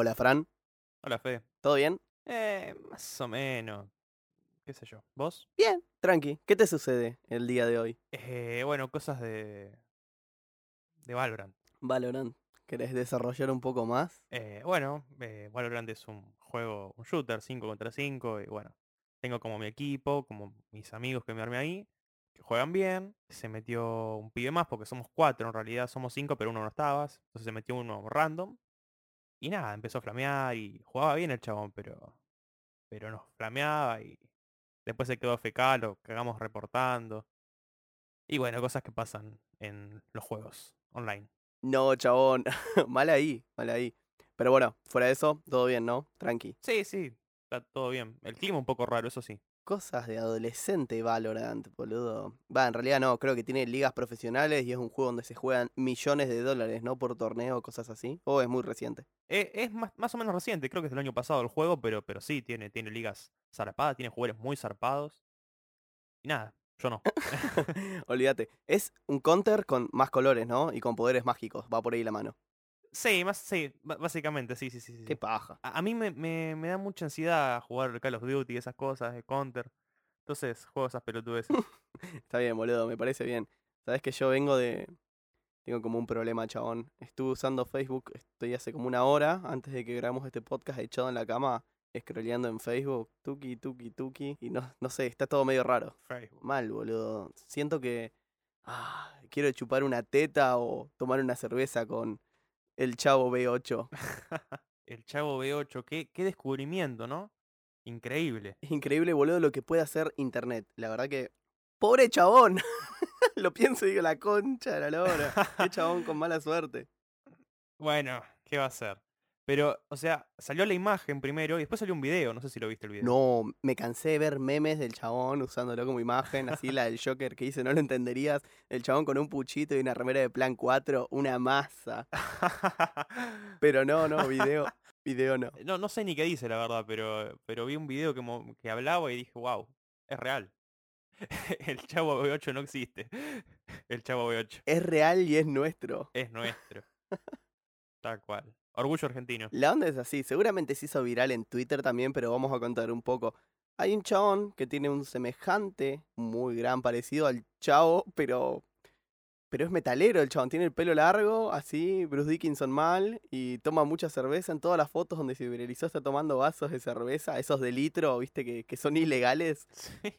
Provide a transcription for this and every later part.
Hola, Fran. Hola, Fe. ¿Todo bien? Eh, más o menos. ¿Qué sé yo? ¿Vos? Bien, tranqui. ¿Qué te sucede el día de hoy? Eh, bueno, cosas de. de Valorant. Valorant. ¿Querés desarrollar un poco más? Eh, bueno, eh, Valorant es un juego, un shooter 5 contra 5. Y bueno, tengo como mi equipo, como mis amigos que me armé ahí, que juegan bien. Se metió un pibe más porque somos cuatro, en realidad somos cinco, pero uno no estabas. Entonces se metió uno random. Y nada, empezó a flamear y jugaba bien el chabón, pero. Pero nos flameaba y después se quedó fecal, lo cagamos reportando. Y bueno, cosas que pasan en los juegos online. No, chabón. mal ahí, mal ahí. Pero bueno, fuera de eso, todo bien, ¿no? Tranqui. Sí, sí, está todo bien. El clima un poco raro, eso sí. Cosas de adolescente Valorant, boludo. Va, en realidad no, creo que tiene ligas profesionales y es un juego donde se juegan millones de dólares, ¿no? Por torneo, cosas así. O es muy reciente. Eh, es más, más o menos reciente, creo que es del año pasado el juego, pero, pero sí, tiene, tiene ligas zarpadas, tiene jugadores muy zarpados. Y nada, yo no. Olvídate. Es un counter con más colores, ¿no? Y con poderes mágicos. Va por ahí la mano. Sí, más, sí, básicamente, sí, sí, sí. sí. Qué paja. A, a mí me, me, me da mucha ansiedad jugar Call of Duty esas cosas, de Counter. Entonces juego esas pelotudeces. Está bien, boludo, me parece bien. Sabes que yo vengo de. Tengo como un problema, chabón. Estuve usando Facebook, estoy hace como una hora antes de que grabamos este podcast echado en la cama, scrolleando en Facebook, tuki, tuki, tuki. Y no, no sé, está todo medio raro. Facebook. Mal, boludo. Siento que. ah, quiero chupar una teta o tomar una cerveza con el chavo B8. El Chavo B8, qué, qué descubrimiento, ¿no? Increíble. Es increíble, boludo, lo que puede hacer internet. La verdad que. ¡Pobre chabón! lo pienso y digo, la concha de la lora. Qué chabón con mala suerte. Bueno, ¿qué va a ser? Pero, o sea, salió la imagen primero y después salió un video, no sé si lo viste el video. No, me cansé de ver memes del chabón usándolo como imagen, así la del Joker que dice, no lo entenderías. El chabón con un puchito y una remera de plan 4, una masa. Pero no, no, video, video no. no, no sé ni qué dice la verdad, pero, pero vi un video que, que hablaba y dije, wow, es real. El Chavo B8 no existe. El Chavo B8 Es real y es nuestro. es nuestro. Tal cual. Orgullo argentino. La onda es así, seguramente se hizo viral en Twitter también, pero vamos a contar un poco. Hay un chabón que tiene un semejante, muy gran parecido al chavo, pero. Pero es metalero el chabón, tiene el pelo largo, así, Bruce Dickinson mal, y toma mucha cerveza. En todas las fotos donde se viralizó está tomando vasos de cerveza, esos de litro, viste, que, que son ilegales. Sí.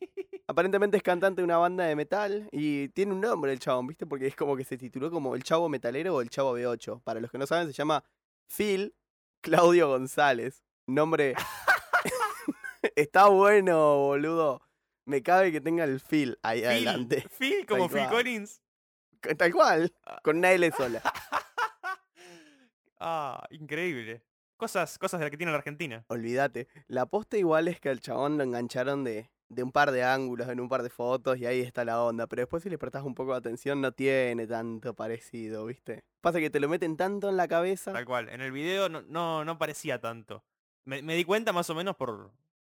Aparentemente es cantante de una banda de metal y tiene un nombre el chabón, ¿viste? Porque es como que se tituló como el chavo metalero o el chavo B8. Para los que no saben, se llama Phil Claudio González. Nombre. Está bueno, boludo. Me cabe que tenga el Phil ahí Phil, adelante. Phil como Phil. Collins. Tal cual. Con una L sola. ah, increíble. Cosas, cosas de las que tiene la Argentina. Olvídate. La posta igual es que al chabón lo engancharon de, de un par de ángulos, en un par de fotos, y ahí está la onda. Pero después si le prestás un poco de atención, no tiene tanto parecido, ¿viste? Pasa que te lo meten tanto en la cabeza. Tal cual. En el video no, no, no parecía tanto. Me, me di cuenta más o menos por,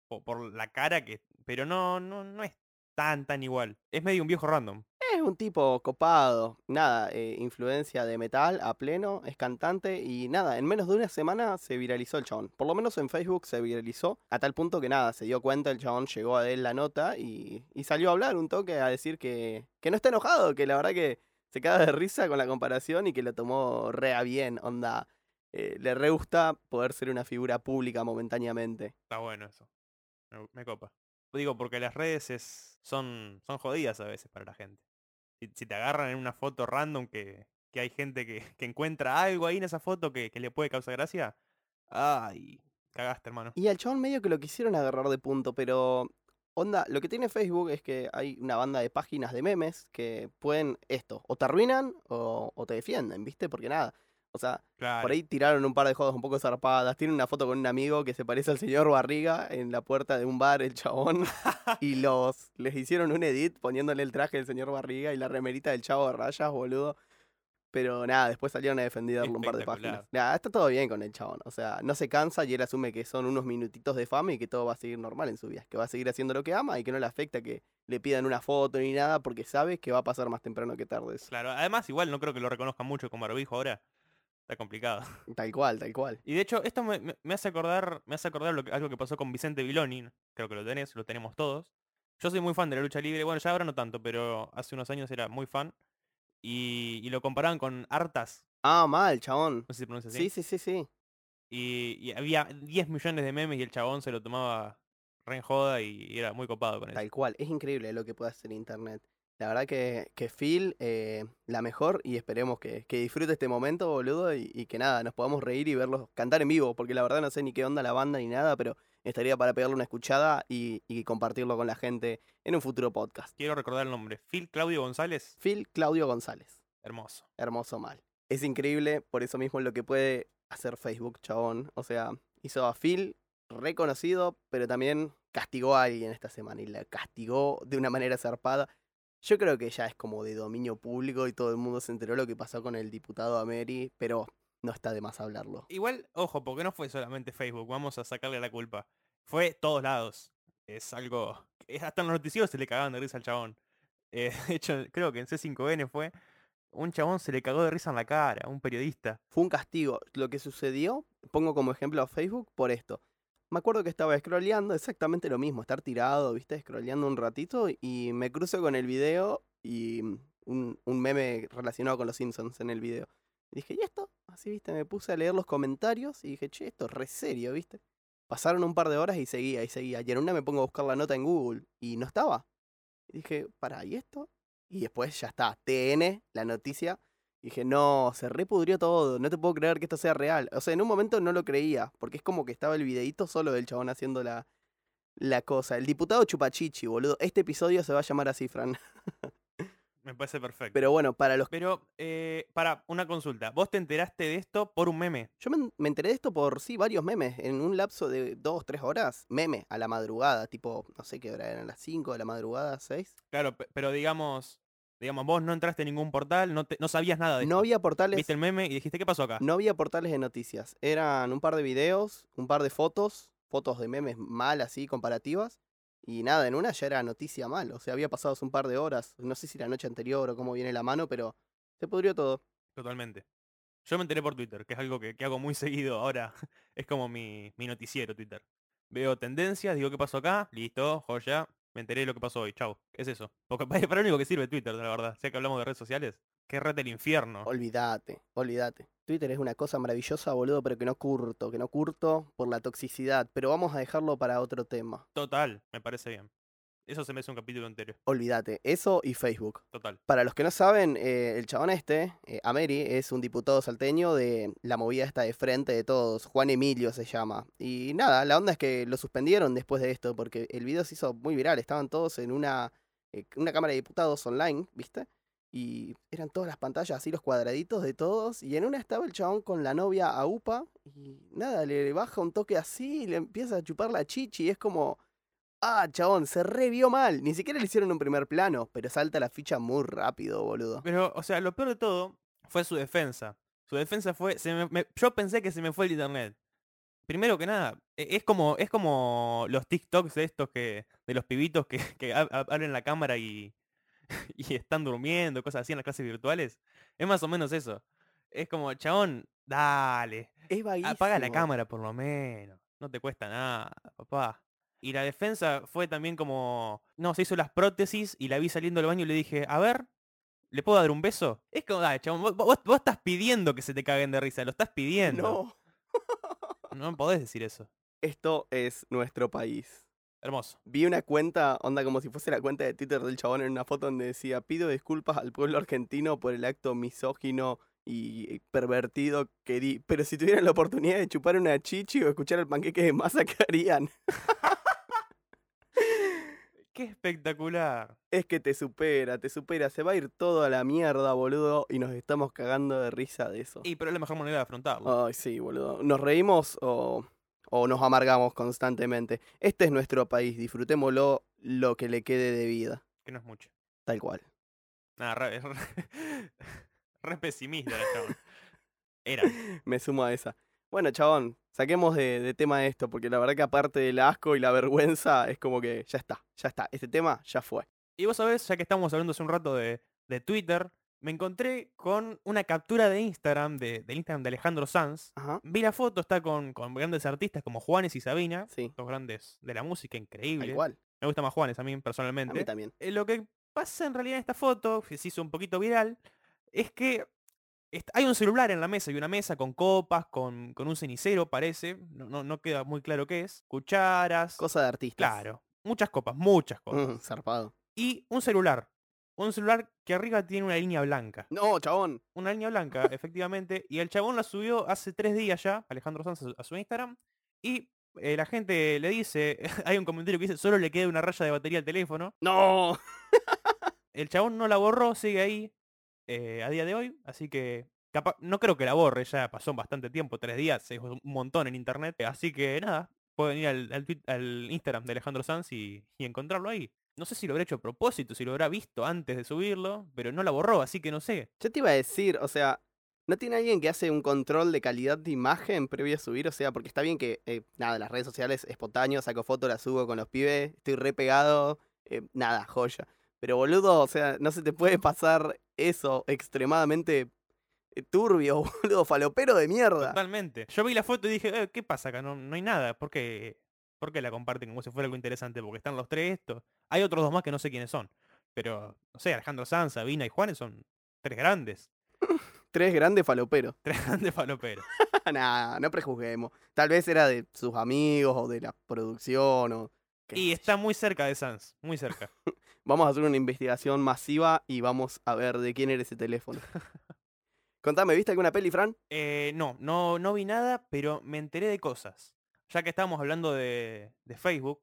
por, por la cara que. Pero no, no, no es tan tan igual. Es medio un viejo random. Es un tipo copado, nada, eh, influencia de metal a pleno, es cantante y nada, en menos de una semana se viralizó el chabón. Por lo menos en Facebook se viralizó a tal punto que nada, se dio cuenta el chabón, llegó a él la nota y, y salió a hablar un toque a decir que, que no está enojado, que la verdad que se queda de risa con la comparación y que lo tomó re a bien, onda. eh, le re gusta poder ser una figura pública momentáneamente. Está bueno eso. Me, me copa. Digo, porque las redes es, son, son jodidas a veces para la gente. Si, te agarran en una foto random que, que hay gente que, que encuentra algo ahí en esa foto que, que le puede causar gracia. Ay, cagaste, hermano. Y al chabón medio que lo quisieron agarrar de punto, pero onda, lo que tiene Facebook es que hay una banda de páginas de memes que pueden esto, o te arruinan o, o te defienden, ¿viste? Porque nada, o sea, Claro. por ahí tiraron un par de juegos un poco zarpadas, tiene una foto con un amigo que se parece al señor Barriga en la puerta de un bar, el chabón, y los les hicieron un edit poniéndole el traje del señor Barriga y la remerita del chavo de rayas, boludo. Pero nada, después salieron a defenderlo un par de páginas. Nada, está todo bien con el chabón. O sea, no se cansa y él asume que son unos minutitos de fama y que todo va a seguir normal en su vida. Que va a seguir haciendo lo que ama y que no le afecta que le pidan una foto ni nada porque sabe que va a pasar más temprano que tarde eso. Claro, además igual no creo que lo reconozcan mucho con barbijo ahora. Está complicado. Tal cual, tal cual. Y de hecho, esto me, me- hace acordar, me hace acordar lo que- algo que pasó con Vicente Viloni. Creo que lo tenés, lo tenemos todos. Yo soy muy fan de la lucha libre. Bueno, ya ahora no tanto, pero hace unos años era muy fan. Y, y lo comparaban con Artas. Ah, mal, chabón. No sé si se pronuncia así. Sí, sí, sí, sí. Y, y había 10 millones de memes y el chabón se lo tomaba re en joda y era muy copado con eso. Tal cual. Es increíble lo que puede hacer Internet. La verdad que, que Phil, eh, la mejor, y esperemos que, que disfrute este momento, boludo, y, y que nada, nos podamos reír y verlos cantar en vivo, porque la verdad no sé ni qué onda la banda ni nada, pero estaría para pegarle una escuchada y, y compartirlo con la gente en un futuro podcast. Quiero recordar el nombre. Phil Claudio González. Phil Claudio González. Hermoso. Hermoso mal. Es increíble, por eso mismo lo que puede hacer Facebook, chabón. O sea, hizo a Phil reconocido, pero también castigó a alguien esta semana y la castigó de una manera zarpada. Yo creo que ya es como de dominio público y todo el mundo se enteró lo que pasó con el diputado Ameri, pero no está de más hablarlo. Igual, ojo, porque no fue solamente Facebook. Vamos a sacarle la culpa. Fue todos lados. Es algo... es- hasta en los noticieros se le cagaban de risa al chabón. Eh, de hecho, creo que en C5N fue... Un chabón se le cagó de risa en la cara, un periodista. Fue un castigo. Lo que sucedió, pongo como ejemplo a Facebook por esto. Me acuerdo que estaba scrolleando exactamente lo mismo, estar tirado, viste, scrolleando un ratito y me cruzo con el video y mm, un, un meme relacionado con los Simpsons en el video. Y dije, ¿y esto? Así, viste, me puse a leer los comentarios y dije, che, esto es re serio, viste. Pasaron un par de horas y seguía y seguía. Y en una me pongo a buscar la nota en Google y no estaba. Y dije, para, ¿y esto? Y después ya está, TN, la noticia. Y dije, no, se repudrió todo, no te puedo creer que esto sea real. O sea, en un momento no lo creía, porque es como que estaba el videíto solo del chabón haciendo la, la cosa. El diputado Chupachichi, boludo. Este episodio se va a llamar así, Fran. Me parece perfecto. Pero bueno, para los... Pero, eh, para, una consulta. ¿Vos te enteraste de esto por un meme? Yo me, me enteré de esto por, sí, varios memes. En un lapso de dos, tres horas, meme a la madrugada. Tipo, no sé qué hora eran, las 5 de la madrugada, 6. Claro, pe- pero digamos... Digamos, vos no entraste en ningún portal, no, te- no sabías nada de No esto. había portales... Viste el meme y dijiste, ¿qué pasó acá? No había portales de noticias. Eran un par de videos, un par de fotos, fotos de memes mal así, comparativas. Y nada, en una ya era noticia mal. O sea, había pasado hace un par de horas. No sé si la noche anterior o cómo viene la mano, pero se pudrió todo. Totalmente. Yo me enteré por Twitter, que es algo que, que hago muy seguido ahora. Es como mi, mi noticiero Twitter. Veo tendencias, digo qué pasó acá, listo, joya. Me enteré de lo que pasó hoy, chau. Es eso. Porque para, lo único que sirve Twitter, la verdad. Ya que hablamos de redes sociales. Qué red del infierno. Olvídate, olvídate. Twitter es una cosa maravillosa, boludo, pero que no curto, que no curto por la toxicidad. Pero vamos a dejarlo para otro tema. Total, me parece bien. Eso se me hace un capítulo entero. Olvídate, eso y Facebook. Total. Para los que no saben, eh, el chabón este, eh, Ameri, es un diputado salteño de la movida esta de frente de todos. Juan Emilio se llama. Y nada, la onda es que lo suspendieron después de esto, porque el video se hizo muy viral. Estaban todos en una, eh, una cámara de diputados online, ¿viste? Y eran todas las pantallas así, los cuadraditos de todos. Y en una estaba el chabón con la novia a UPA. Y nada, le baja un toque así y le empieza a chupar la chichi. Y es como, ah, chabón, se revió mal. Ni siquiera le hicieron un primer plano, pero salta la ficha muy rápido, boludo. Pero, o sea, lo peor de todo fue su defensa. Su defensa fue. se me- me- yo pensé que se me fue el internet. Primero que nada, e- es como, es como los TikToks de estos que. de los pibitos que, que ab- ab- abren la cámara y. y están durmiendo, cosas así en las clases virtuales. Es más o menos eso. Es como, chabón, dale. Es vaguísimo. Apaga la cámara por lo menos. No te cuesta nada, papá. Y la defensa fue también como, no, se hizo las prótesis y la vi saliendo del baño y le dije, a ver, ¿le puedo dar un beso? Es como, dale, chabón, vos, vos- vos estás pidiendo que se te caguen de risa, lo estás pidiendo. No. No, podés decir eso. Esto es nuestro país. Hermoso. Vi una cuenta, onda como si fuese la cuenta de Twitter del chabón en una foto donde decía, pido disculpas al pueblo argentino por el acto misógino y pervertido que di, pero si tuvieran la oportunidad de chupar una chichi o escuchar el panqueque de masa, ¿qué harían? Qué espectacular. Es que te supera, te supera, se va a ir todo a la mierda, boludo, y nos estamos cagando de risa de eso. Y pero es la mejor manera de afrontarlo. Ay, sí, boludo. ¿Nos reímos o, o nos amargamos constantemente? Este es nuestro país, disfrutémoslo lo que le quede de vida. Que no es mucho. Tal cual. Nada, re, re, re pesimista. Era. Me sumo a esa. Bueno, chabón, saquemos de, de tema esto, porque la verdad que aparte del asco y la vergüenza, es como que ya está, ya está. Este tema ya fue. Y vos sabés, ya que estamos hablando hace un rato de, de Twitter, me encontré con una captura de Instagram, de, Instagram de Alejandro Sanz. Ajá. Vi la foto, está con, con grandes artistas como Juanes y Sabina, Sí. dos grandes de la música, increíble. cual. Me gusta más Juanes a mí A personalmente. mí también. Eh, lo que pasa en realidad en esta foto, que se hizo un poquito viral, es que hay un celular en la mesa y una mesa con copas, con, con un cenicero, parece. No, no, no queda muy claro qué es. Cucharas. Cosa de artistas. Claro. Muchas copas, muchas copas. Mm, zarpado. Y un celular. Un celular que arriba tiene una línea blanca. No, chabón. Una línea blanca, efectivamente. Y el chabón la subió hace tres días ya, Alejandro Sanz, a su- a su Instagram. Y eh, la gente le dice, hay un comentario que dice, solo le queda una raya de batería al teléfono. No. El chabón no la borró, sigue ahí eh, a día de hoy, así que no creo que la borre, ya pasó bastante tiempo, tres días, es un montón en internet, así que nada, pueden ir al, al, Instagram de Alejandro Sanz y, y encontrarlo ahí. No sé si lo habrá hecho a propósito, si lo habrá visto antes de subirlo, pero no la borró, así que no sé. Yo te iba a decir, o sea, ¿no tiene alguien que hace un control de calidad de imagen previo a subir? O sea, porque está bien que, eh, nada, las redes sociales espontáneo, saco foto, la subo con los pibes, estoy re pegado, eh, nada, joya. Pero boludo, o sea, no se te puede pasar eso extremadamente eh, turbio, boludo, falopero de mierda. Totalmente. Yo vi la foto y dije, "Eh, ¿qué pasa acá? No, no hay nada. ¿Por qué, ¿Por qué la comparten como si fuera algo interesante? Porque están los tres estos. Hay otros dos más que no sé quiénes son. Pero, no sé, Alejandro Sanz, Sabina y Juanes son tres grandes. Tres grandes faloperos. Tres grandes faloperos. Nah, no prejuzguemos. Tal vez era de sus amigos o de la producción o... Y está muy cerca de Sanz. Muy cerca. Vamos a hacer una investigación masiva y vamos a ver de quién era ese teléfono. Contame, ¿viste alguna peli, Fran? Eh, no, no, no vi nada, pero me enteré de cosas. Ya que estábamos hablando de, de Facebook,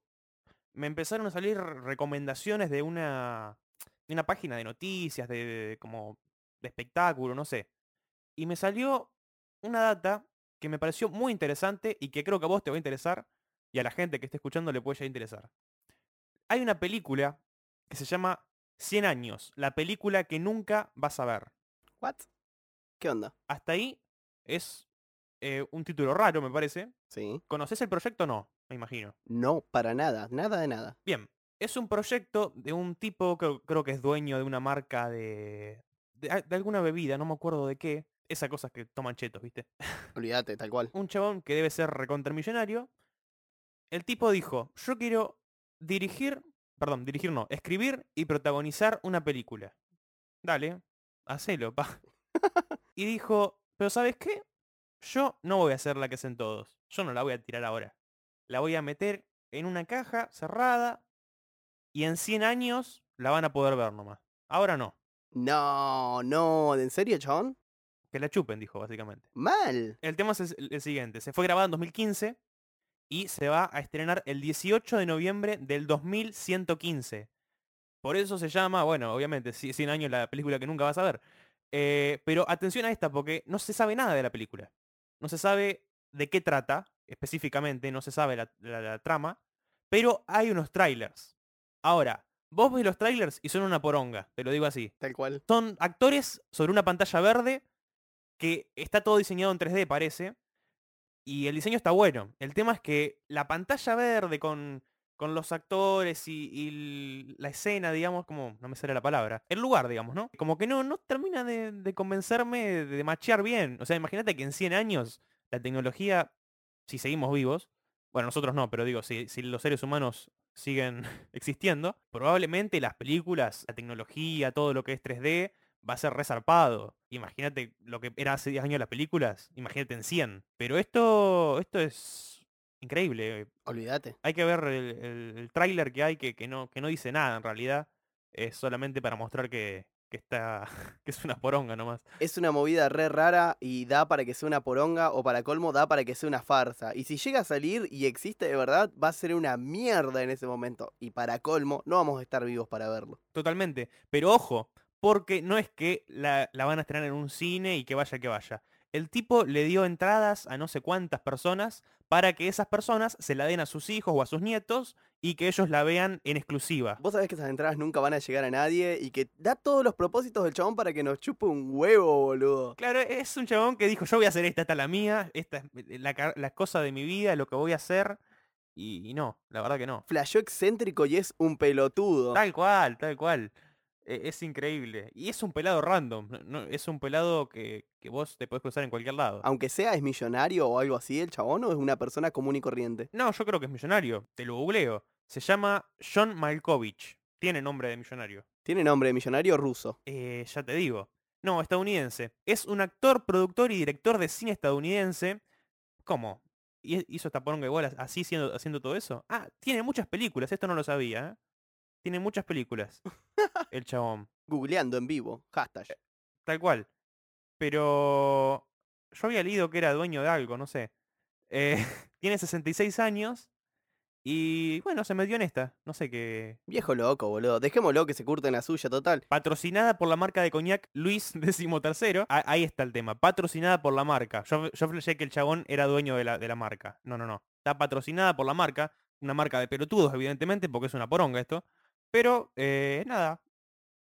me empezaron a salir recomendaciones de una, de una página de noticias, de, de- como de espectáculo, no sé. Y me salió una data que me pareció muy interesante y que creo que a vos te va a interesar y a la gente que esté escuchando le puede ya interesar. Hay una película que se llama 100 años, la película que nunca vas a ver. ¿What? ¿Qué onda? Hasta ahí es eh, un título raro, me parece. Sí. ¿Conoces el proyecto? No, me imagino. No, para nada, nada de nada. Bien, es un proyecto de un tipo que creo que es dueño de una marca de, de, a- de alguna bebida, no me acuerdo de qué. Esas cosas que toman chetos, ¿viste? Olvídate, tal cual. Un chabón que debe ser recontramillonario. El tipo dijo, yo quiero dirigir, perdón, dirigir no, escribir y protagonizar una película. Dale, hacelo, pa. y dijo, pero ¿sabes qué? Yo no voy a hacer la que hacen todos. Yo no la voy a tirar ahora. La voy a meter en una caja cerrada y en 100 años la van a poder ver nomás. Ahora no. No, no, ¿en serio, chabón? Que la chupen, dijo básicamente. Mal. El tema es el el siguiente. Se fue grabado en 2015 y se va a estrenar el 18 de noviembre del 2115. Por eso se llama, bueno, obviamente, ci- 100 años la película que nunca vas a ver. Eh, pero atención a esta, porque no se sabe nada de la película. No se sabe de qué trata específicamente, no se sabe la, la- la trama, pero hay unos trailers. Ahora, vos ves los trailers y son una poronga, te lo digo así. Tal cual. Son actores sobre una pantalla verde que está todo diseñado en 3D, parece. Y el diseño está bueno. El tema es que la pantalla verde con, con los actores y, la escena, digamos, como, no me sale la palabra, el lugar, digamos, ¿no? Como que no, no termina de, convencerme de, de machear bien. O sea, imagínate que en 100 años la tecnología, si seguimos vivos, bueno, nosotros no, pero digo, si, si los seres humanos siguen existiendo, probablemente las películas, la tecnología, todo lo que es 3D, va a ser resarpado. Imagínate lo que era hace 10 años las películas, imagínate en 100. Pero esto, esto es increíble. Olvídate. Hay que ver el, el, el tráiler que hay que, que, no, que no dice nada en realidad. Es solamente para mostrar que, que está que es una poronga nomás. Es una movida re rara y da para que sea una poronga o para colmo da para que sea una farsa. Y si llega a salir y existe de verdad, va a ser una mierda en ese momento. Y para colmo, no vamos a estar vivos para verlo. Totalmente. Pero ojo, porque no es que la, la van a estrenar en un cine y que vaya que vaya. El tipo le dio entradas a no sé cuántas personas para que esas personas se la den a sus hijos o a sus nietos y que ellos la vean en exclusiva. Vos sabés que esas entradas nunca van a llegar a nadie y que da todos los propósitos del chabón para que nos chupe un huevo, boludo. Claro, es un chabón que dijo, yo voy a hacer esta, esta es la mía, esta es la, cosa de mi vida, lo que voy a hacer. Y, y no, la verdad que no. Flashó excéntrico y es un pelotudo. Tal cual, tal cual. E- Es increíble. Y es un pelado random. no- es un pelado que, que vos te podés cruzar en cualquier lado. Aunque sea, ¿es millonario o algo así el chabón o es una persona común y corriente? No, yo creo que es millonario. Te lo googleo. Se llama John Malkovich. Tiene nombre de millonario. Tiene nombre de millonario ruso. Eh, ya te digo. No, estadounidense. Es un actor, productor y director de cine estadounidense. ¿Cómo? ¿Y- ¿Hizo esta poronga igual as- así siendo, haciendo todo eso? Ah, tiene muchas películas. Esto no lo sabía. ¿eh? Tiene muchas películas. El chabón. Googleando en vivo. Hashtag. Tal cual. Pero yo había leído que era dueño de algo, no sé. Eh, tiene 66 años y bueno, se metió en esta. No sé qué. Viejo loco, boludo. Dejémoslo que se curte en la suya, total. Patrocinada por la marca de coñac Luis XIII. Ah, Ahí está el tema. Patrocinada por la marca. Yo, yo flashé que el chabón era dueño de la, de la marca. No, no, no. Está patrocinada por la marca. Una marca de pelotudos, evidentemente, porque es una poronga esto. Pero, eh, nada.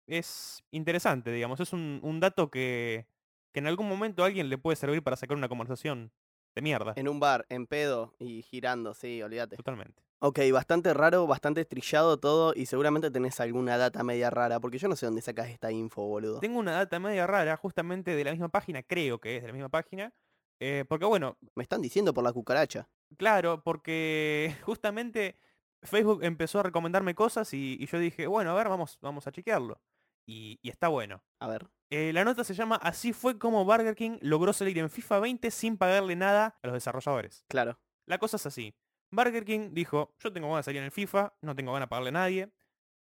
Es interesante, digamos. Es un, un dato que, que en algún momento a alguien le puede servir para sacar una conversación de mierda. En un bar, en pedo y girando, sí, olvídate. Totalmente. Ok, bastante raro, bastante trillado todo y seguramente tenés alguna data media rara, porque yo no sé dónde sacas esta info, boludo. Tengo una data media rara, justamente de la misma página, creo que es de la misma página. eh, porque bueno, Me están diciendo por la cucaracha. Claro, porque justamente Facebook empezó a recomendarme cosas y, y yo dije, bueno, a ver, vamos, vamos a chequearlo. Y, y está bueno. A ver. Eh, la nota se llama Así fue como Burger King logró salir en FIFA 20 sin pagarle nada a los desarrolladores. Claro. La cosa es así. Burger King dijo, yo tengo ganas de salir en el FIFA, no tengo ganas de pagarle a nadie.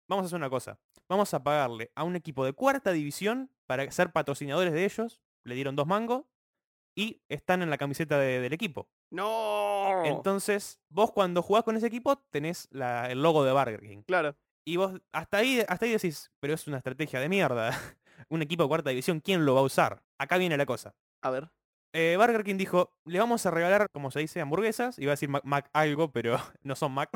Vamos a hacer una cosa. Vamos a pagarle a un equipo de cuarta división para ser patrocinadores de ellos. Le dieron dos mangos y están en la camiseta de- del equipo. ¡No! Entonces, vos cuando jugás con ese equipo tenés la- el logo de Burger King. Claro. Y vos hasta ahí, hasta ahí decís, pero es una estrategia de mierda. Un equipo de cuarta división, ¿quién lo va a usar? Acá viene la cosa. A ver. Eh, Burger King dijo, le vamos a regalar, como se dice, hamburguesas. Iba a decir Mac, Mac algo, pero no son Mac.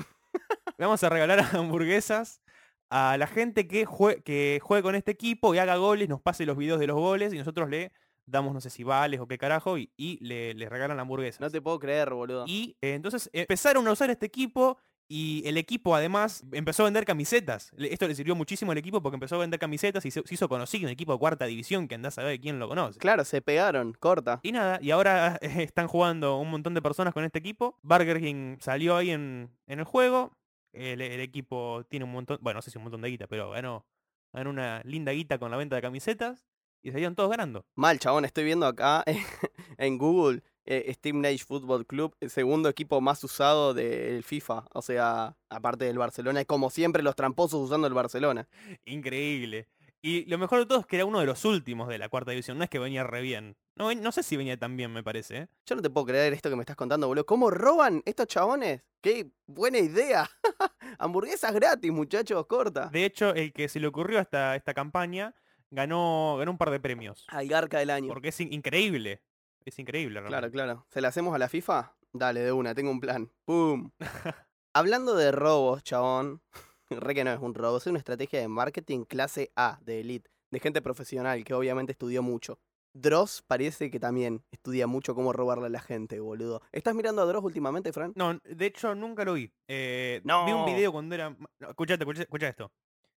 le vamos a regalar hamburguesas a la gente que, jue- que juegue con este equipo y haga goles, nos pase los videos de los goles y nosotros le damos no sé si vales o qué carajo y, y le, le regalan hamburguesas. No te puedo creer, boludo. Y eh, entonces empezaron a usar este equipo y el equipo además empezó a vender camisetas. Esto le sirvió muchísimo al equipo porque empezó a vender camisetas y se, se hizo conocido un equipo de cuarta división que andás a ver quién lo conoce. Claro, se pegaron. Corta. Y nada, y ahora están jugando un montón de personas con este equipo. Burger King salió ahí en, en el juego. El, el equipo tiene un montón, bueno, no sé si un montón de guita, pero ganó, ganó una linda guita con la venta de camisetas y salieron todos ganando. Mal, chabón. Estoy viendo acá en Google eh, Steam Age Football Club, el segundo equipo más usado del FIFA. O sea, aparte del Barcelona. Y como siempre, los tramposos usando el Barcelona. Increíble. Y lo mejor de todo es que era uno de los últimos de la cuarta división. No es que venía re bien. No, no sé si venía tan bien, me parece. ¿eh? Yo no te puedo creer esto que me estás contando, boludo. ¿Cómo roban estos chabones? ¡Qué buena idea! Hamburguesas gratis, muchachos, corta. De hecho, el que se le ocurrió esta, esta campaña ganó, ganó un par de premios. Algarca del año. Porque es in- increíble. Es increíble, Claro, realmente. claro. ¿Se la hacemos a la FIFA? Dale, de una, tengo un plan. ¡Pum! Hablando de robos, chabón. Re que no es un robo, es una estrategia de marketing clase A, de elite, de gente profesional que obviamente estudió mucho. Dross parece que también estudia mucho cómo robarle a la gente, boludo. ¿Estás mirando a Dross últimamente, Fran? No, de hecho nunca lo vi. Eh, Vi un video cuando era... no, escuchate, escucha, escucha esto.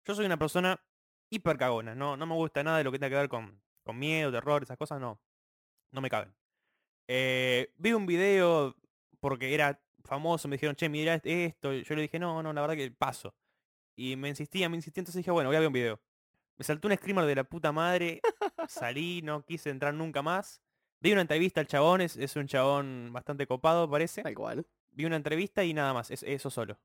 Yo soy una persona hiper cagona. No, no me gusta nada de lo que tenga que ver con, con miedo, terror, esas cosas, no. No me caben. Eh, vi un video porque era famoso, me dijeron, che, mira esto. Yo le dije, no, no, la verdad que paso. Y me insistía, me insistía, entonces dije, bueno, voy a ver un video. Me saltó un screamer de la puta madre, salí, no quise entrar nunca más. Vi una entrevista al chabón, es, es un chabón bastante copado, parece. Tal cual. Vi una entrevista y nada más, es, eso solo.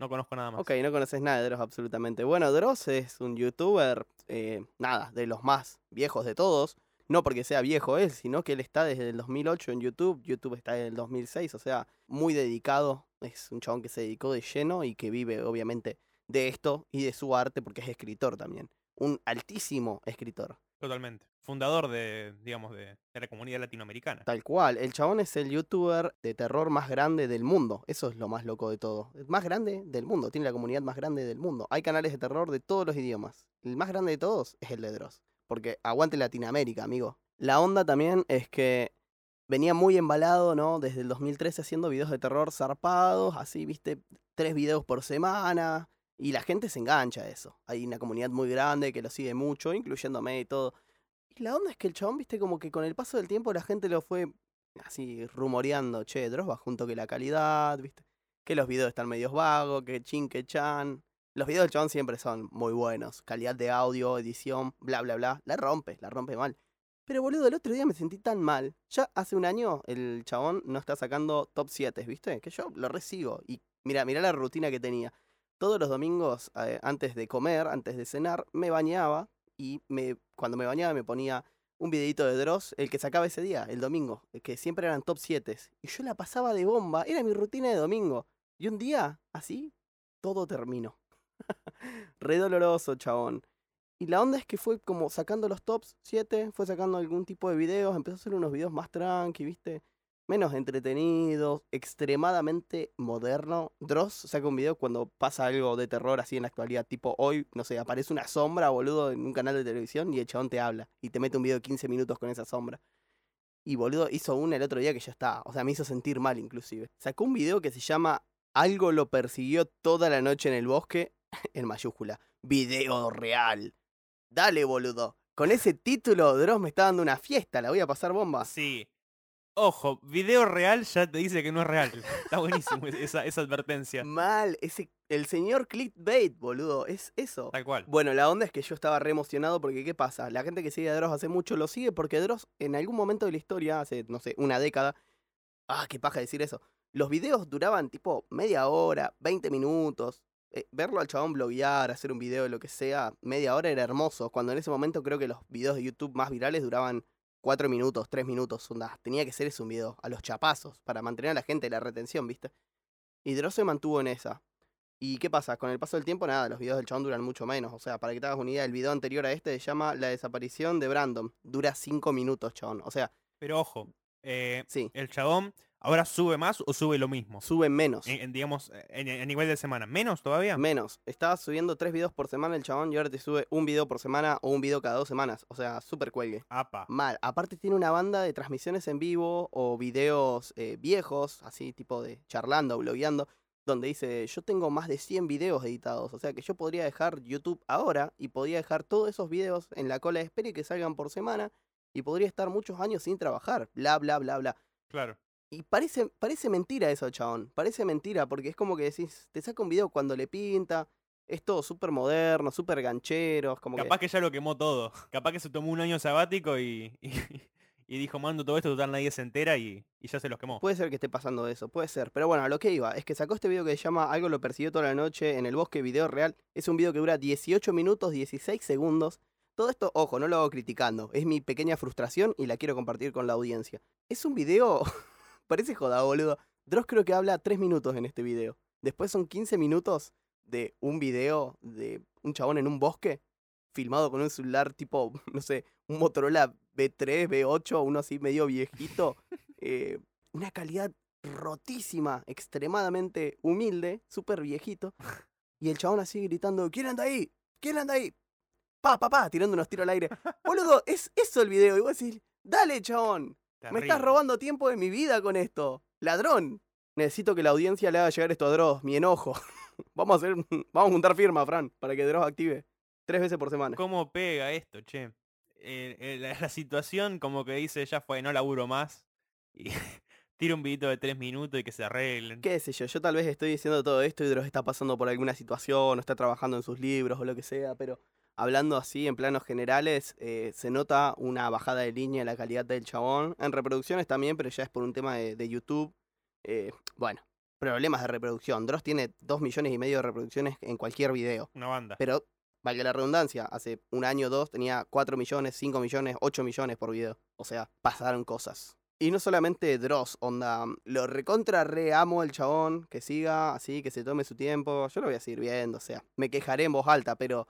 No conozco nada más. Ok, no conoces nada de Dross absolutamente. Bueno, Dross es un youtuber, eh, nada, de los más viejos de todos. No porque sea viejo él, sino que él está desde el 2008 en YouTube. YouTube está desde el 2006, o sea, muy dedicado. Es un chabón que se dedicó de lleno y que vive, obviamente, de esto y de su arte porque es escritor también. Un altísimo escritor. Totalmente. Fundador de, digamos, de, de la comunidad latinoamericana. Tal cual, el chabón es el youtuber de terror más grande del mundo. Eso es lo más loco de todo. Más grande del mundo, tiene la comunidad más grande del mundo. Hay canales de terror de todos los idiomas. El más grande de todos es el de Dross. Porque aguante Latinoamérica, amigo. La onda también es que venía muy embalado, ¿no? Desde el 2013 haciendo videos de terror zarpados, así, viste, tres videos por semana. Y la gente se engancha a eso. Hay una comunidad muy grande que lo sigue mucho, incluyéndome y todo. Y la onda es que el chabón, viste, como que con el paso del tiempo la gente lo fue así rumoreando, che, Dross junto que la calidad, viste. Que los videos están medios vagos, que chin, que chan. Los videos del chabón siempre son muy buenos. Calidad de audio, edición, bla, bla, bla. La rompe, la rompe mal. Pero boludo, el otro día me sentí tan mal. Ya hace un año el chabón no está sacando top 7, ¿viste? Que yo lo recibo. Y mira, mira la rutina que tenía. Todos los domingos, eh, antes de comer, antes de cenar, me bañaba. Y me, cuando me bañaba me ponía un videito de Dross, el que sacaba ese día, el domingo, que siempre eran top 7. Y yo la pasaba de bomba, era mi rutina de domingo. Y un día, así, todo terminó. Re doloroso, chabón. Y la onda es que fue como sacando los tops 7, fue sacando algún tipo de videos, empezó a hacer unos videos más tranqui, ¿viste? Menos entretenidos, extremadamente moderno. Dross saca un video cuando pasa algo de terror así en la actualidad, tipo hoy, no sé, aparece una sombra, boludo, en un canal de televisión y el chabón te habla y te mete un video de 15 minutos con esa sombra. Y boludo, hizo una el otro día que ya está, o sea, me hizo sentir mal inclusive. Sacó un video que se llama Algo lo persiguió toda la noche en el bosque, en mayúscula. Video real. Dale, boludo. Con ese título, Dross me está dando una fiesta, la voy a pasar bomba. Sí. Ojo, video real ya te dice que no es real. Está buenísimo esa, esa advertencia. Mal, ese, el señor clickbait, boludo, es eso. Tal cual. Bueno, la onda es que yo estaba re emocionado porque ¿qué pasa? La gente que sigue a Dross hace mucho lo sigue porque Dross en algún momento de la historia, hace, no sé, una década, ah, qué paja decir eso, los videos duraban tipo media hora, 20 minutos. Eh, verlo al chabón bloguear, hacer un video de lo que sea, media hora era hermoso. Cuando en ese momento creo que los videos de YouTube más virales duraban 4 minutos, 3 minutos. Onda. Tenía que ser ese un video a los chapazos para mantener a la gente la retención, ¿viste? Y Dross se mantuvo en esa. ¿Y qué pasa? Con el paso del tiempo, nada, los videos del chabón duran mucho menos. O sea, para que te hagas una idea, el video anterior a este se llama La desaparición de Brandon. Dura 5 minutos, chabón. O sea, Pero ojo, eh, sí, el chabón ahora sube más o sube lo mismo. suben menos. En, en, digamos, en, en nivel de semana. ¿Menos todavía? Menos. Estaba subiendo 3 videos por semana el chabón y ahora te sube un video por semana o un video cada dos semanas. O sea, súper cuelgue. Apa. Mal. Aparte tiene una banda de transmisiones en vivo o videos eh, viejos, así tipo de charlando, blogueando, donde dice, yo tengo más de 100 videos editados. O sea que yo podría dejar YouTube ahora y podría dejar todos esos videos en la cola de espera y que salgan por semana y podría estar muchos años sin trabajar. Bla, bla, bla, bla. Claro. Y parece, parece mentira eso, chabón. Parece mentira, porque es como que decís, te saca un video cuando le pinta, es todo súper moderno, súper ganchero, es como Capaz que... que ya lo quemó todo. Capaz que se tomó un año sabático y, y, y dijo, mando todo esto, total nadie se entera y, y ya se los quemó. Puede ser que esté pasando eso, puede ser. Pero bueno, a lo que iba, es que sacó este video que se llama Algo lo persiguió toda la noche en el bosque, video real. Es un video que dura 18 minutos, 16 segundos. Todo esto, ojo, no lo hago criticando, es mi pequeña frustración y la quiero compartir con la audiencia. Es un video... Parece joda, boludo. Dross creo que habla 3 minutos en este video. Después son 15 minutos de un video de un chabón en un bosque, filmado con un celular tipo, no sé, un Motorola B3, B8, uno así medio viejito. eh, una calidad rotísima, extremadamente humilde, súper viejito. Y el chabón así gritando, ¿quién anda ahí? ¿Quién anda ahí? Pa, pa, pa, tirando unos tiros al aire. Boludo, es eso el video. Y vos decís, dale, chabón. Me estás robando tiempo de mi vida con esto. Ladrón. Necesito que la audiencia le haga llegar esto a Dross, mi enojo. vamos a hacer, vamos a juntar firma, Fran, para que Dross active. Tres veces por semana. ¿Cómo pega esto, che? Eh, eh, la, la situación como que dice, ya fue, no laburo más. Y tira un videito de tres minutos y que se arreglen. Qué sé yo, yo tal vez estoy diciendo todo esto y Dross está pasando por alguna situación, o está trabajando en sus libros o lo que sea, pero hablando así en planos generales, eh, se nota una bajada de línea en la calidad del chabón. En reproducciones también, pero ya es por un tema de, de YouTube. Eh, bueno, problemas de reproducción. Dross tiene dos millones y medio de reproducciones en cualquier video. Una banda. Pero, valga la redundancia, hace un año o dos tenía 4 millones, 5 millones, 8 millones por video. O sea, pasaron cosas. Y no solamente Dross, onda, lo recontra re amo el chabón, que siga así, que se tome su tiempo. Yo lo voy a seguir viendo, o sea, me quejaré en voz alta, pero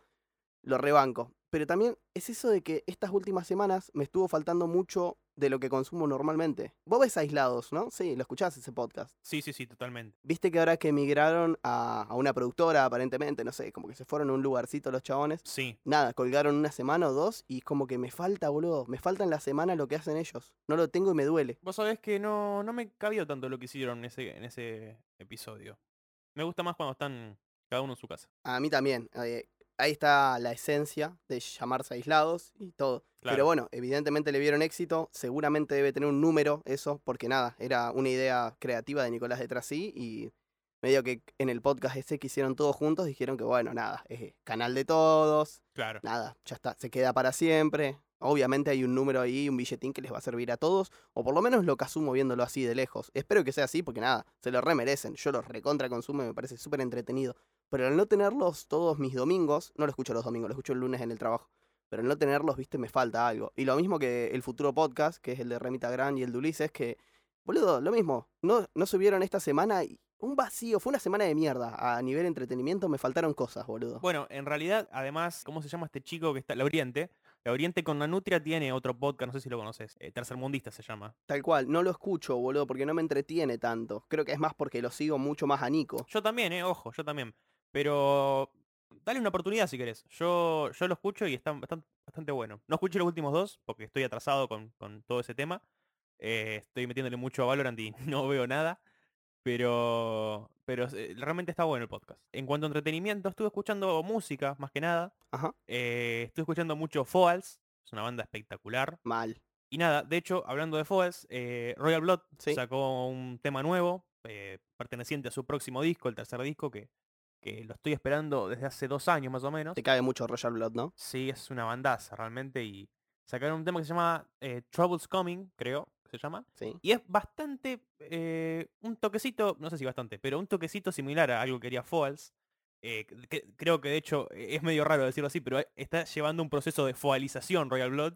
lo rebanco. Pero también es eso de que estas últimas semanas me estuvo faltando mucho de lo que consumo normalmente. Vos ves aislados, ¿no? Sí, lo escuchás ese podcast. Sí, sí, sí, totalmente. Viste que ahora que emigraron a, a una productora, aparentemente, no sé, como que se fueron a un lugarcito los chabones. Sí. Nada, colgaron una semana o dos y como que me falta, boludo. Me falta en la semana lo que hacen ellos. No lo tengo y me duele. Vos sabés que no, no me cabió tanto lo que hicieron en ese, en ese episodio. Me gusta más cuando están cada uno en su casa. A mí también. eh, ahí está la esencia de llamarse aislados y todo. Pero bueno, evidentemente le vieron éxito. Seguramente debe tener un número eso, porque nada, era una idea creativa de Nicolás de Trasí y medio que en el podcast ese que hicieron todos juntos dijeron que bueno, nada, es canal de todos, Claro. nada, ya está, se queda para siempre. Obviamente hay un número ahí, un billetín que les va a servir a todos, o por lo menos lo que asumo viéndolo así de lejos. Espero que sea así, porque nada, se lo remerecen. Yo los recontra consumo y me parece súper entretenido. Pero al no tenerlos todos mis domingos, no lo escucho los domingos, lo escucho el lunes en el trabajo. Pero al no tenerlos, viste, me falta algo. Y lo mismo que el futuro podcast, que es el de Remita Gran y el de Ulises, que, boludo, lo mismo. No, no subieron esta semana y un vacío. Fue una semana de mierda. A nivel entretenimiento me faltaron cosas, boludo. Bueno, en realidad, además, ¿cómo se llama este chico que está? La Oriente. La Oriente con la Nutria tiene otro podcast, no sé si lo conoces. eh, Tercermundista se llama. Tal cual, no lo escucho, boludo, porque no me entretiene tanto. Creo que es más porque lo sigo mucho más a Nico. Yo también, eh, ojo, yo también. Pero dale una oportunidad si querés. Yo, yo lo escucho y está bastante, bastante bueno. No escuché los últimos dos porque estoy atrasado con, con todo ese tema. Eh, estoy metiéndole mucho a Valorant y no veo nada. Pero, pero eh, realmente está bueno el podcast. En cuanto a entretenimiento, estuve escuchando música, más que nada. Ajá, Eh, estuve escuchando mucho Foals. Es una banda espectacular. mal. Y nada, de hecho, hablando de Foals, Royal Blood Sí. sacó un tema nuevo, perteneciente a su próximo disco, el tercer disco, que, que lo estoy esperando desde hace dos años más o menos. Te cae mucho Royal Blood, ¿no? Sí, es una bandaza realmente. Y sacaron un tema que se llama eh, Troubles Coming, creo que se llama. Sí. Y es bastante, eh, un toquecito, no sé si bastante, pero un toquecito similar a algo que haría Foals. eh, que- creo que de hecho eh, es medio raro decirlo así, pero eh, está llevando un proceso de foalización Royal Blood.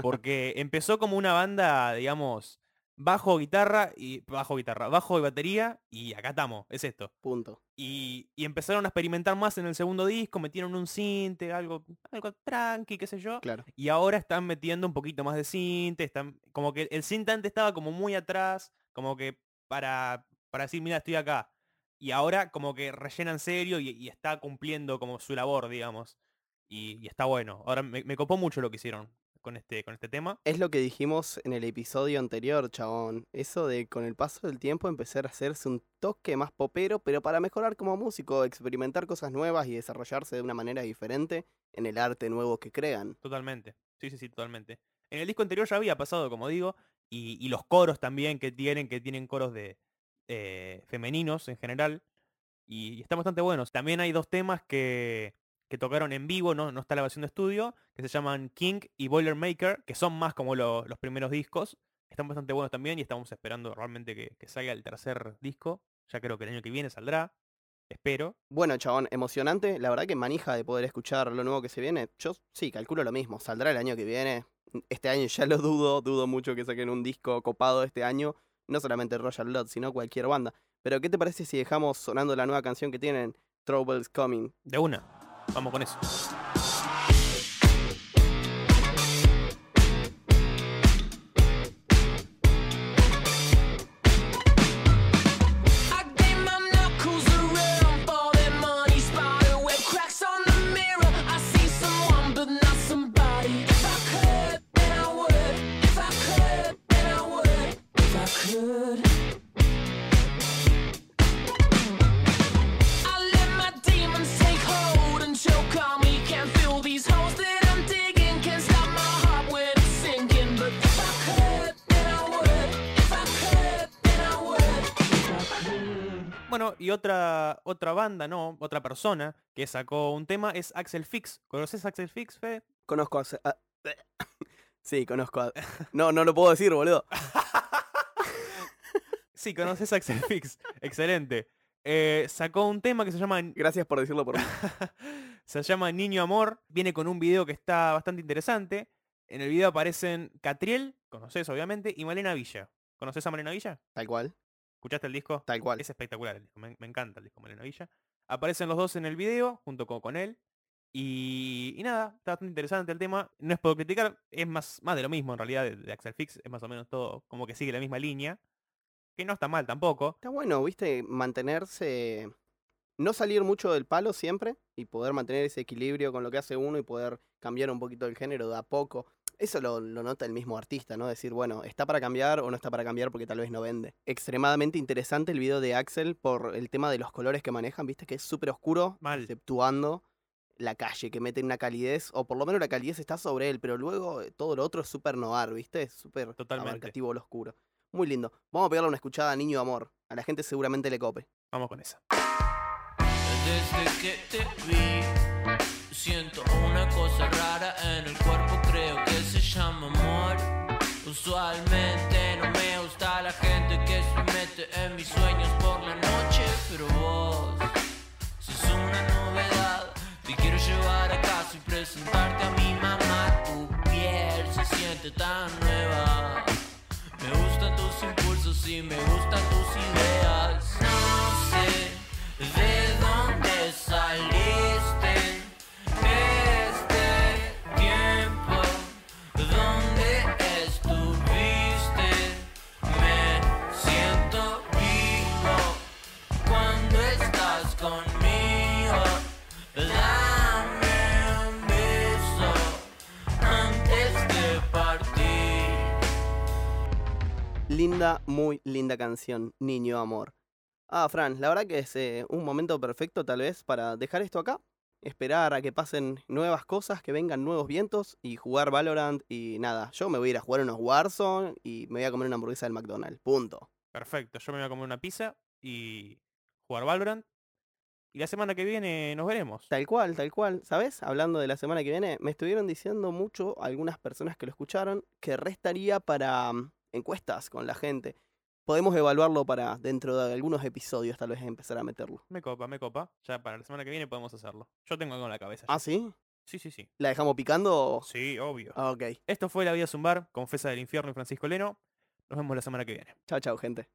Porque empezó como una banda, digamos, bajo guitarra y bajo guitarra, bajo y batería y acá estamos, es esto. Punto. Y, y empezaron a experimentar más en el segundo disco, metieron un cinte, algo, algo tranqui, qué sé yo. Claro. Y ahora están metiendo un poquito más de cinte, están como que el cinte antes estaba como muy atrás, como que para, para decir, mira, estoy acá. Y ahora como que rellenan serio y, y está cumpliendo como su labor, digamos. Y, y está bueno. Ahora me, me copó mucho lo que hicieron con este, con este tema. Es lo que dijimos en el episodio anterior, chabón. Eso de con el paso del tiempo empezar a hacerse un toque más popero, pero para mejorar como músico, experimentar cosas nuevas y desarrollarse de una manera diferente en el arte nuevo que crean. Totalmente. Sí, sí, sí, totalmente. En el disco anterior ya había pasado, como digo, y, y los coros también que tienen, que tienen coros de eh, femeninos en general. Y, están bastante buenos. También hay dos temas que, que tocaron en vivo, ¿no? no está la versión de estudio, que se llaman King y Boilermaker, que son más como lo- los primeros discos. Están bastante buenos también y estamos esperando realmente que, que salga el tercer disco. Ya creo que el año que viene saldrá. Espero. Bueno, chabón, emocionante. La verdad que manija de poder escuchar lo nuevo que se viene. Yo sí, calculo lo mismo. Saldrá el año que viene. Este año ya lo dudo. Dudo mucho que saquen un disco copado este año. No solamente Royal Blood, sino cualquier banda. Pero ¿qué te parece si dejamos sonando la nueva canción que tienen? Troubles Coming. De una. Vamos con eso. Bueno, y otra, otra banda, no, otra persona que sacó un tema es Axel Fix. ¿Conoces a Axel Fix, Fede? Conozco a... a- Sí, conozco a... No, no lo puedo decir, boludo. Sí, conoces a Axel Fix. Excelente. Eh, sacó un tema que se llama Gracias por decirlo por mí. se llama Niño Amor. Viene con un video que está bastante interesante. En el video aparecen Catriel, conoces obviamente, y Malena Villa. ¿Conoces a Malena Villa? Tal cual, ¿Escuchaste el disco? tal cual. Es espectacular el disco, me, me encanta el disco Malena Villa. Aparecen los dos en el video, junto con, con él. Y, y nada, está bastante interesante el tema. No es por criticar, es más, más de lo mismo en realidad de, de Axel Fix. Es más o menos todo como que sigue la misma línea. Que no está mal tampoco. Está bueno, viste, mantenerse... No salir mucho del palo siempre y poder mantener ese equilibrio con lo que hace uno y poder cambiar un poquito el género de a poco. Eso lo, lo nota el mismo artista, ¿no? Decir, bueno, está para cambiar o no está para cambiar porque tal vez no vende. Extremadamente interesante el video de Axel por el tema de los colores que manejan, viste que es súper oscuro, Mal. exceptuando la calle, que mete una calidez, o por lo menos la calidez está sobre él, pero luego eh, todo lo otro es súper noir, ¿viste? Es súper Totalmente. abarcativo lo oscuro. Muy lindo. Vamos a pegarle una escuchada a Niño Amor. A la gente seguramente le cope. Vamos con esa. Desde que te vi, siento una cosa rara en el llama amor. Usualmente no me gusta la gente que se mete en mis sueños por la noche, pero vos sos una novedad. Te quiero llevar a casa y presentarte a mi mamá. Tu piel se siente tan nueva. Me gustan tus impulsos y me gustan tus ideas. No sé de Linda, muy linda canción, Niño Amor. Ah, Fran, la verdad que es eh, un momento perfecto tal vez para dejar esto acá, esperar a que pasen nuevas cosas, que vengan nuevos vientos y jugar Valorant y nada, yo me voy a ir a jugar unos Warzone y me voy a comer una hamburguesa del McDonald's, punto. Perfecto. Yo me voy a comer una pizza y jugar Valorant. Y la semana que viene nos veremos. Tal cual, tal cual. ¿Sabes? Hablando de la semana que viene, me estuvieron diciendo mucho algunas personas que lo escucharon que restaría para mm, encuestas con la gente. Podemos evaluarlo para dentro de algunos episodios, tal vez empezar a meterlo. Me copa, me copa. Ya para la semana que viene podemos hacerlo. Yo tengo algo en la cabeza. ¿Ah, sí? Sí, sí, sí. ¿La dejamos picando? Sí, obvio. Ah, ok. Esto fue La Vida Zumbar, Confesa del Infierno y Francisco Leno. Nos vemos la semana que viene. Chao, chao, gente.